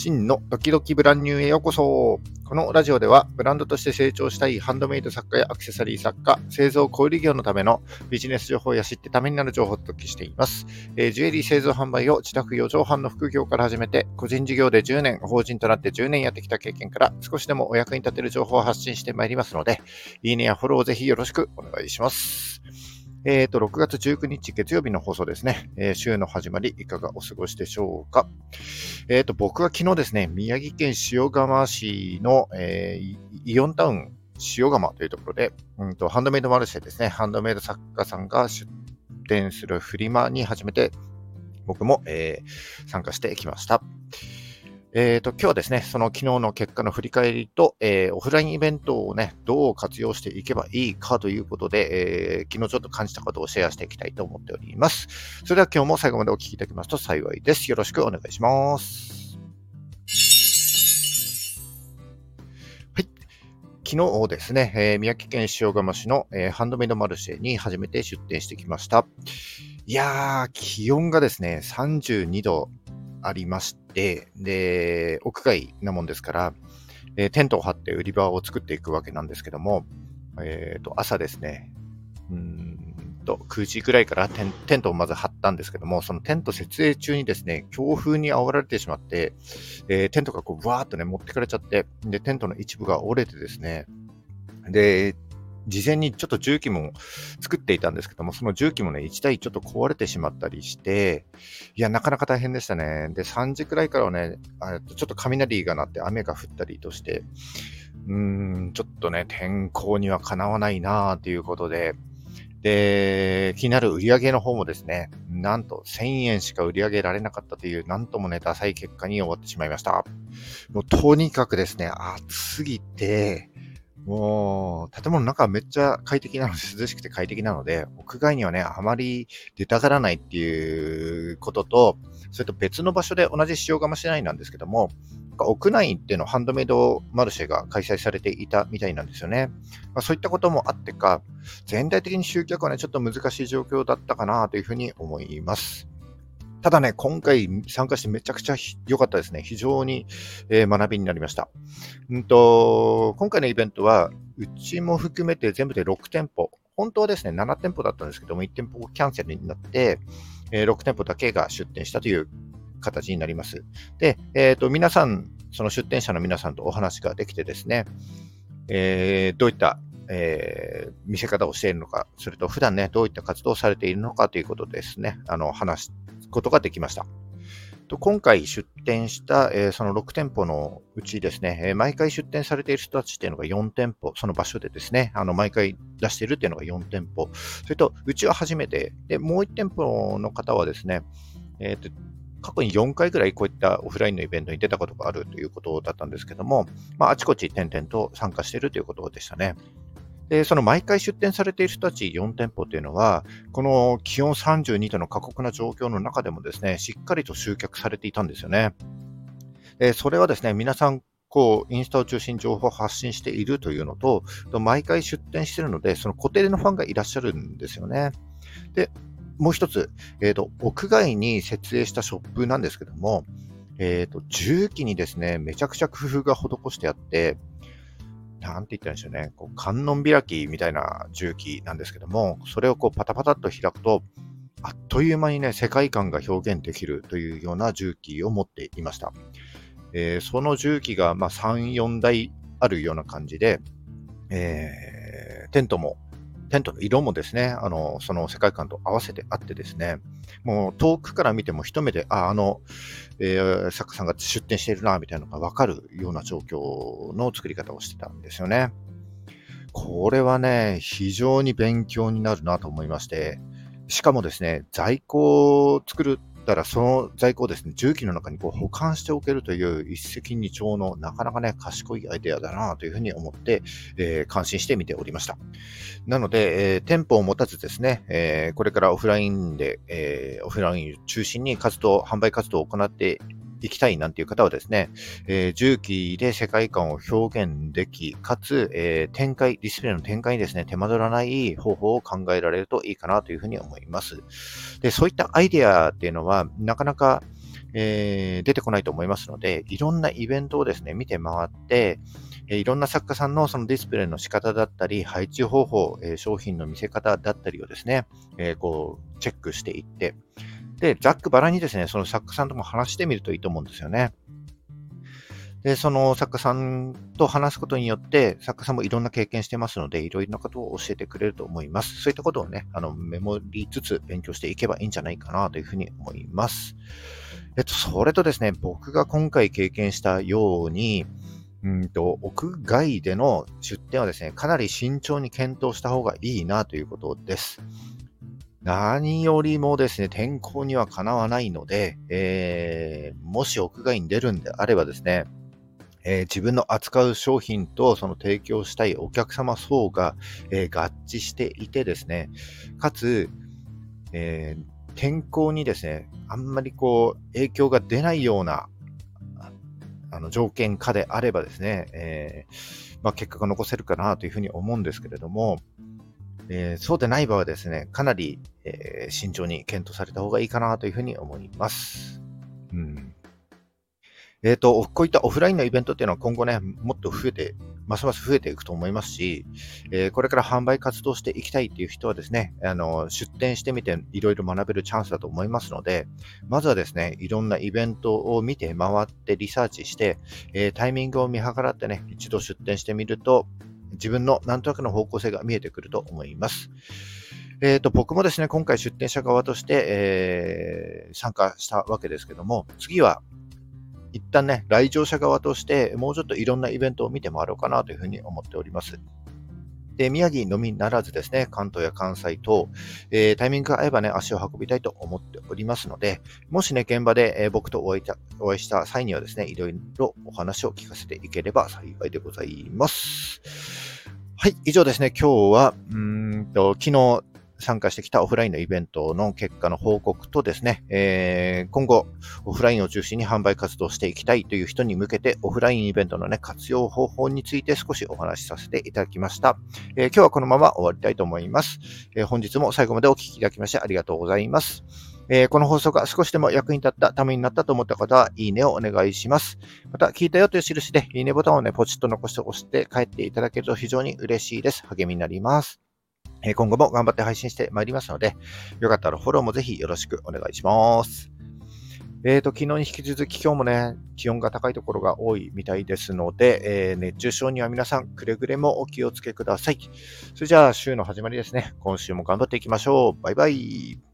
真のドキドキブランニューへようこそ。このラジオでは、ブランドとして成長したいハンドメイド作家やアクセサリー作家、製造小売業のためのビジネス情報や知ってためになる情報をお届けしています。えー、ジュエリー製造販売を自宅4畳半の副業から始めて、個人事業で10年、法人となって10年やってきた経験から、少しでもお役に立てる情報を発信してまいりますので、いいねやフォローをぜひよろしくお願いします。えっ、ー、と、6月19日月曜日の放送ですね。えー、週の始まり、いかがお過ごしでしょうか？えっ、ー、と、僕は昨日ですね、宮城県塩釜市の、えイオンタウン塩釜というところで、うんと、ハンドメイドマルシェですね、ハンドメイド作家さんが出店するフリマに初めて僕も、え参加してきました。えっ、ー、と、今日はですね、その昨日の結果の振り返りと、えー、オフラインイベントをね、どう活用していけばいいかということで、えー、昨日ちょっと感じたことをシェアしていきたいと思っております。それでは今日も最後までお聞きいただきますと幸いです。よろしくお願いします。はい。昨日ですね、えー、宮城県塩釜市の、えー、ハンドメイドマルシェに初めて出店してきました。いやー、気温がですね、32度ありまし、で、屋外なもんですから、えー、テントを張って売り場を作っていくわけなんですけども、えっ、ー、と、朝ですね、うんと、9時ぐらいからテンテントをまず張ったんですけども、そのテント設営中にですね、強風に煽られてしまって、えー、テントがこう、わーっとね、持ってかれちゃって、で、テントの一部が折れてですね、で、事前にちょっと重機も作っていたんですけども、その重機もね、1台ちょっと壊れてしまったりして、いや、なかなか大変でしたね。で、3時くらいからはね、ちょっと雷が鳴って雨が降ったりとして、うーん、ちょっとね、天候にはかなわないなということで、で、気になる売り上げの方もですね、なんと1000円しか売り上げられなかったという、なんともね、ダサい結果に終わってしまいました。もうとにかくですね、暑すぎて、もう、建物の中はめっちゃ快適なので、涼しくて快適なので、屋外にはね、あまり出たがらないっていうことと、それと別の場所で同じ塩釜市内なんですけども、屋内っていうのハンドメイドマルシェが開催されていたみたいなんですよね。まあ、そういったこともあってか、全体的に集客はね、ちょっと難しい状況だったかなというふうに思います。ただね、今回参加してめちゃくちゃ良かったですね。非常に、えー、学びになりました。うんと、今回のイベントは、うちも含めて全部で6店舗。本当はですね、7店舗だったんですけども、1店舗キャンセルになって、えー、6店舗だけが出店したという形になります。で、えっ、ー、と、皆さん、その出店者の皆さんとお話ができてですね、えー、どういったえー、見せ方をしているのか、それと普段ね、どういった活動をされているのかということですね、あの、話ことができました。今回出店した、えー、その6店舗のうちですね、えー、毎回出店されている人たちっていうのが4店舗、その場所でですね、あの毎回出しているっていうのが4店舗、それとうちは初めて、でもう1店舗の方はですね、えーと、過去に4回ぐらいこういったオフラインのイベントに出たことがあるということだったんですけども、まあ、あちこち点々と参加しているということでしたね。で、その毎回出店されている人たち4店舗っていうのは、この気温32度の過酷な状況の中でもですね、しっかりと集客されていたんですよね。でそれはですね、皆さん、こう、インスタを中心に情報を発信しているというのと、毎回出店しているので、その固定のファンがいらっしゃるんですよね。で、もう一つ、えっ、ー、と、屋外に設営したショップなんですけども、えっ、ー、と、重機にですね、めちゃくちゃ工夫が施してあって、なんて言ったらいいんでしょうね、こう観音開きみたいな重機なんですけども、それをこうパタパタっと開くと、あっという間にね、世界観が表現できるというような重機を持っていました。えー、その重機がまあ3、4台あるような感じで、えー、テントもテントの色もですね、あの、その世界観と合わせてあってですね、もう遠くから見ても一目で、あ、あの、えー、作家さんが出店しているな、みたいなのがわかるような状況の作り方をしてたんですよね。これはね、非常に勉強になるなと思いまして、しかもですね、在庫を作るたら、その在庫をですね、重機の中にこう保管しておけるという一石二鳥のなかなかね、賢いアイデアだなというふうに思って、えー、感心して見ておりました。なので、えー、店舗を持たずですね、えー、これからオフラインで、えオフライン中心に活動、販売活動を行って行きたいなんていう方はですね、えー、重機で世界観を表現でき、かつ、えー、展開、ディスプレイの展開にですね、手間取らない方法を考えられるといいかなというふうに思います。で、そういったアイデアっていうのは、なかなかえー、出てこないと思いますので、いろんなイベントをですね、見て回って、いろんな作家さんのそのディスプレイの仕方だったり、配置方法、商品の見せ方だったりをですね、こう、チェックしていって、で、ざっくばらにですね、その作家さんとも話してみるといいと思うんですよね。で、その作家さんと話すことによって、作家さんもいろんな経験してますので、いろいろなことを教えてくれると思います。そういったことをね、あの、メモりつつ勉強していけばいいんじゃないかなというふうに思います。えっと、それとですね、僕が今回経験したように、うんと、屋外での出店はですね、かなり慎重に検討した方がいいなということです。何よりもですね、天候にはかなわないので、えー、もし屋外に出るんであればですね、えー、自分の扱う商品とその提供したいお客様層が、えー、合致していてですね、かつ、えー、天候にですね、あんまりこう影響が出ないようなあの条件下であればですね、えまあ、結果が残せるかなというふうに思うんですけれども、えそうでない場合はですね、かなり、え慎重に検討された方がいいかなというふうに思います。うんえっ、ー、と、こういったオフラインのイベントっていうのは今後ね、もっと増えて、ますます増えていくと思いますし、えー、これから販売活動していきたいっていう人はですね、あの、出店してみていろいろ学べるチャンスだと思いますので、まずはですね、いろんなイベントを見て回ってリサーチして、えー、タイミングを見計らってね、一度出店してみると、自分のなんとなくの方向性が見えてくると思います。えっ、ー、と、僕もですね、今回出店者側として、えー、参加したわけですけども、次は一旦ね、来場者側として、もうちょっといろんなイベントを見て回ろうかなというふうに思っております。で、宮城のみならずですね、関東や関西等、えー、タイミングが合えばね、足を運びたいと思っておりますので、もしね、現場で、えー、僕とお会いたお会いした際にはですね、いろいろお話を聞かせていければ幸いでございます。はい、以上ですね、今日は、うんと、昨日、参加してきたオフラインのイベントの結果の報告とですね、えー、今後、オフラインを中心に販売活動していきたいという人に向けて、オフラインイベントのね、活用方法について少しお話しさせていただきました。えー、今日はこのまま終わりたいと思います。えー、本日も最後までお聴きいただきましてありがとうございます。えー、この放送が少しでも役に立った、ためになったと思った方は、いいねをお願いします。また、聞いたよという印で、いいねボタンをね、ポチッと残して押して帰っていただけると非常に嬉しいです。励みになります。今後も頑張って配信してまいりますので、よかったらフォローもぜひよろしくお願いします。えっ、ー、と、昨日に引き続き今日もね、気温が高いところが多いみたいですので、えー、熱中症には皆さんくれぐれもお気をつけください。それじゃあ週の始まりですね。今週も頑張っていきましょう。バイバイ。